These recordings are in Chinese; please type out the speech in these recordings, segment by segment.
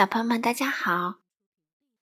小朋友们，大家好！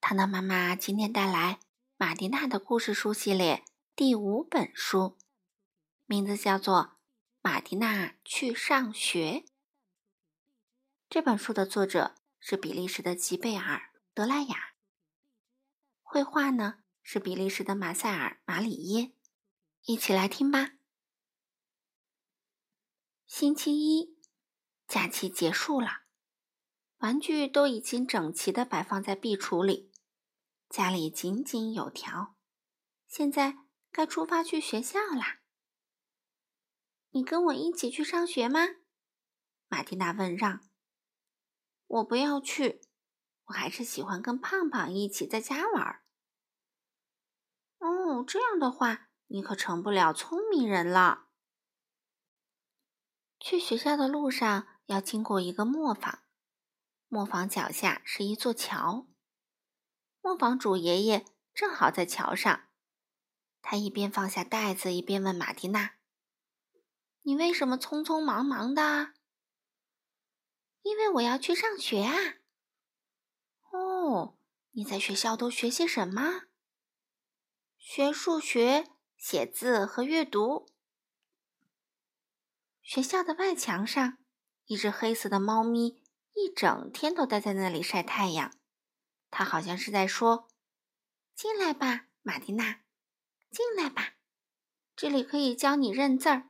糖糖妈妈今天带来马蒂娜的故事书系列第五本书，名字叫做《马蒂娜去上学》。这本书的作者是比利时的吉贝尔·德莱雅，绘画呢是比利时的马塞尔·马里耶。一起来听吧。星期一，假期结束了。玩具都已经整齐地摆放在壁橱里，家里井井有条。现在该出发去学校啦。你跟我一起去上学吗？马蒂娜问让。我不要去，我还是喜欢跟胖胖一起在家玩。哦，这样的话，你可成不了聪明人了。去学校的路上要经过一个磨坊。磨坊脚下是一座桥，磨坊主爷爷正好在桥上。他一边放下袋子，一边问马蒂娜：“你为什么匆匆忙忙的？”“因为我要去上学啊。”“哦，你在学校都学些什么？”“学数学、写字和阅读。”学校的外墙上，一只黑色的猫咪。一整天都待在那里晒太阳，他好像是在说：“进来吧，马蒂娜，进来吧，这里可以教你认字儿。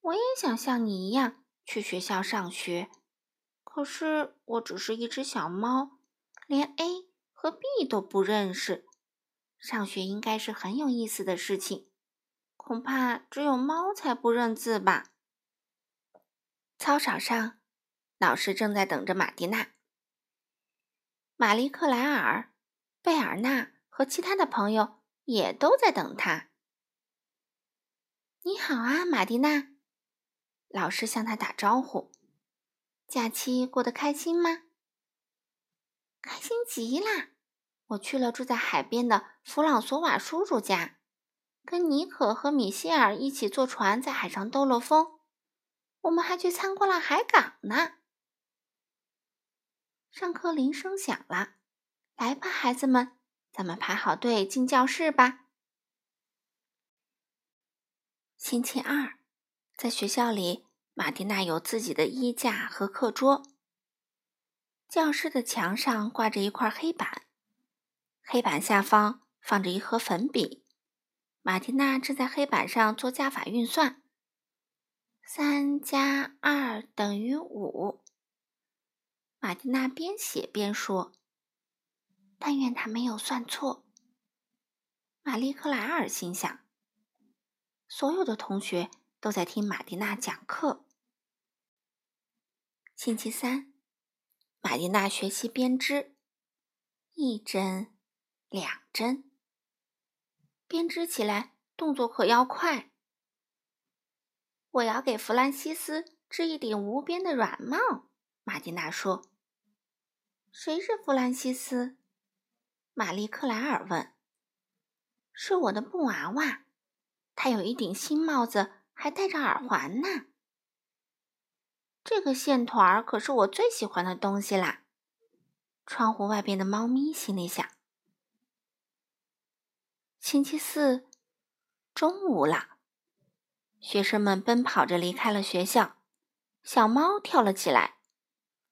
我也想像你一样去学校上学，可是我只是一只小猫，连 A 和 B 都不认识。上学应该是很有意思的事情，恐怕只有猫才不认字吧。”操场上。老师正在等着马蒂娜、玛丽克莱尔、贝尔纳和其他的朋友也都在等他。你好啊，马蒂娜！老师向他打招呼。假期过得开心吗？开心极了！我去了住在海边的弗朗索瓦叔叔家，跟尼可和米歇尔一起坐船在海上兜了风。我们还去参观了海港呢。上课铃声响了，来吧，孩子们，咱们排好队进教室吧。星期二，在学校里，马蒂娜有自己的衣架和课桌。教室的墙上挂着一块黑板，黑板下方放着一盒粉笔。马蒂娜正在黑板上做加法运算：三加二等于五。马蒂娜边写边说：“但愿他没有算错。”玛丽克莱尔心想：“所有的同学都在听马蒂娜讲课。”星期三，马蒂娜学习编织，一针，两针，编织起来动作可要快。我要给弗兰西斯织一顶无边的软帽。马蒂娜说。谁是弗兰西斯？玛丽克莱尔问。是我的布娃娃，他有一顶新帽子，还戴着耳环呢。这个线团儿可是我最喜欢的东西啦。窗户外边的猫咪心里想。星期四中午了，学生们奔跑着离开了学校，小猫跳了起来。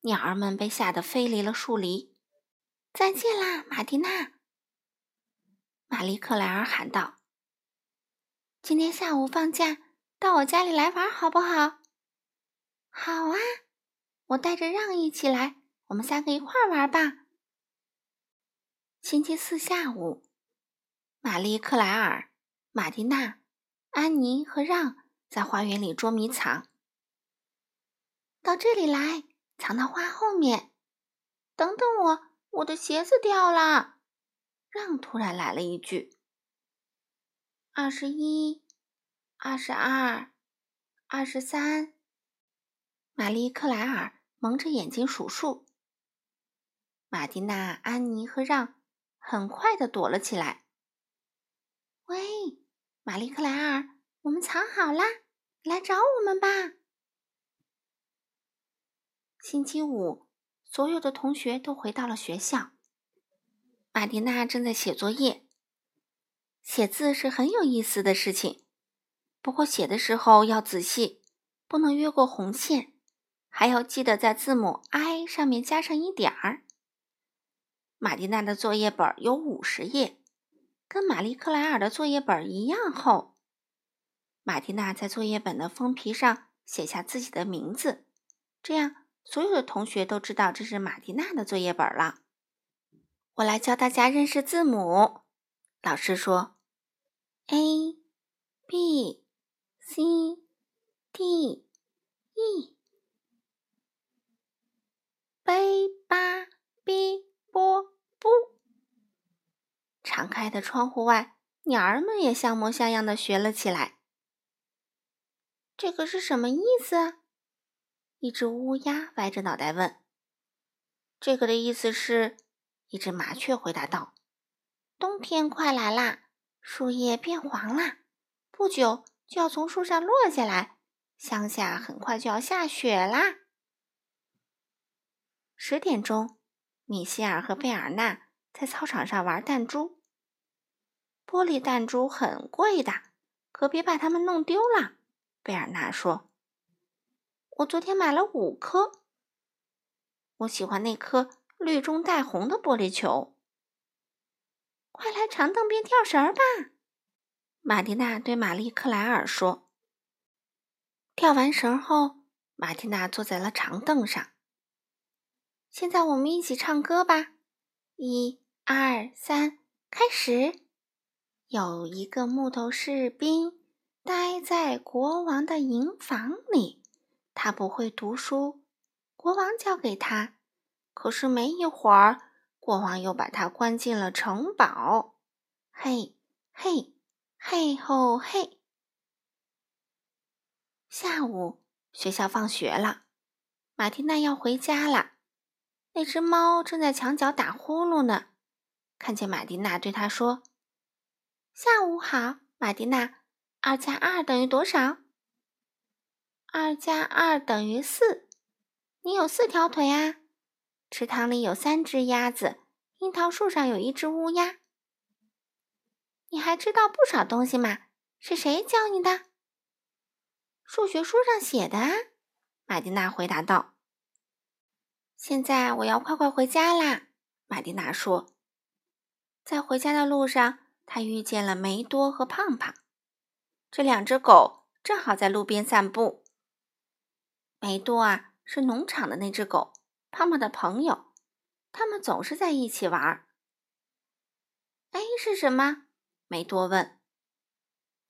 鸟儿们被吓得飞离了树篱。再见啦，马蒂娜！玛丽克莱尔喊道：“今天下午放假，到我家里来玩好不好？”“好啊，我带着让一起来，我们三个一块玩吧。”星期四下午，玛丽克莱尔、马蒂娜、安妮和让在花园里捉迷藏。到这里来。藏到花后面。等等我，我的鞋子掉了。让突然来了一句：“二十一，二十二，二十三。”玛丽克莱尔蒙着眼睛数数。马蒂娜、安妮和让很快的躲了起来。喂，玛丽克莱尔，我们藏好啦，来找我们吧。星期五，所有的同学都回到了学校。玛蒂娜正在写作业。写字是很有意思的事情，不过写的时候要仔细，不能越过红线，还要记得在字母 i 上面加上一点儿。玛蒂娜的作业本有五十页，跟玛丽克莱尔的作业本一样厚。玛蒂娜在作业本的封皮上写下自己的名字，这样所有的同学都知道这是玛蒂娜的作业本了。我来教大家认识字母。老师说：A、B、C、D、E。贝巴比波布。敞开的窗户外，鸟儿们也像模像样的学了起来。这个是什么意思？一只乌鸦歪着脑袋问。这个的意思是，一只麻雀回答道：“冬天快来啦，树叶变黄啦，不久就要从树上落下来，乡下很快就要下雪啦。”十点钟，米歇尔和贝尔纳在操场上玩弹珠。玻璃弹珠很贵的，可别把它们弄丢了。贝尔纳说：“我昨天买了五颗。我喜欢那颗绿中带红的玻璃球。快来长凳边跳绳吧！”玛蒂娜对玛丽克莱尔说。跳完绳后，玛蒂娜坐在了长凳上。现在我们一起唱歌吧！一、二、三，开始！有一个木头士兵。待在国王的营房里，他不会读书，国王教给他。可是没一会儿，国王又把他关进了城堡。嘿，嘿，嘿吼嘿！下午学校放学了，马蒂娜要回家了。那只猫正在墙角打呼噜呢。看见马蒂娜，对他说：“下午好，马蒂娜。”二加二等于多少？二加二等于四。你有四条腿啊！池塘里有三只鸭子，樱桃树上有一只乌鸦。你还知道不少东西嘛？是谁教你的？数学书上写的啊！玛蒂娜回答道。现在我要快快回家啦！玛蒂娜说。在回家的路上，她遇见了梅多和胖胖。这两只狗正好在路边散步。梅多啊，是农场的那只狗，胖胖的朋友，他们总是在一起玩。A 是什么？梅多问。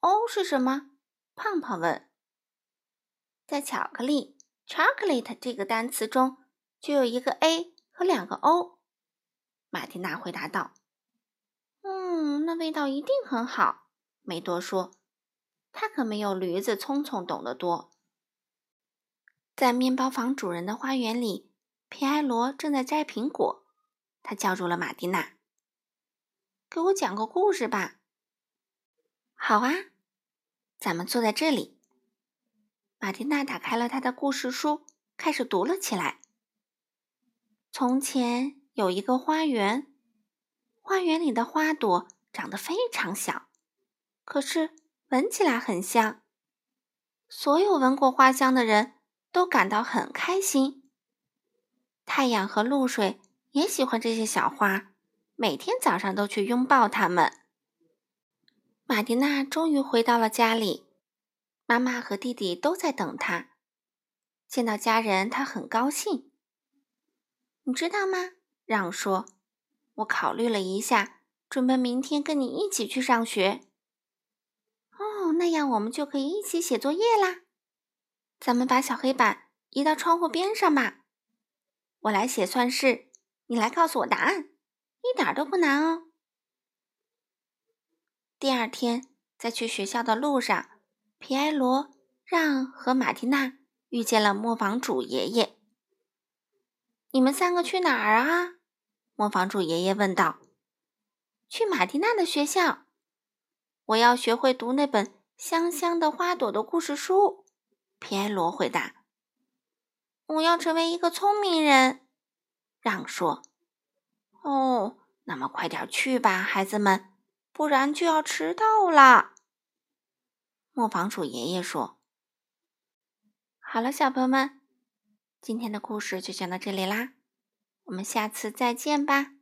O 是什么？胖胖问。在巧克力 （chocolate） 这个单词中，就有一个 A 和两个 O。马蒂娜回答道。嗯，那味道一定很好。梅多说。他可没有驴子聪聪懂得多。在面包房主人的花园里，皮埃罗正在摘苹果。他叫住了玛蒂娜：“给我讲个故事吧。”“好啊，咱们坐在这里。”玛蒂娜打开了她的故事书，开始读了起来。从前有一个花园，花园里的花朵长得非常小，可是。闻起来很香，所有闻过花香的人都感到很开心。太阳和露水也喜欢这些小花，每天早上都去拥抱它们。马蒂娜终于回到了家里，妈妈和弟弟都在等她。见到家人，她很高兴。你知道吗？让说，我考虑了一下，准备明天跟你一起去上学。哦，那样我们就可以一起写作业啦。咱们把小黑板移到窗户边上吧。我来写算式，你来告诉我答案，一点都不难哦。第二天，在去学校的路上，皮埃罗、让和马蒂娜遇见了磨坊主爷爷。你们三个去哪儿啊？磨坊主爷爷问道。去马蒂娜的学校。我要学会读那本香香的花朵的故事书。皮埃罗回答：“我要成为一个聪明人。”让说：“哦，那么快点去吧，孩子们，不然就要迟到啦。”磨坊主爷爷说：“好了，小朋友们，今天的故事就讲到这里啦，我们下次再见吧。”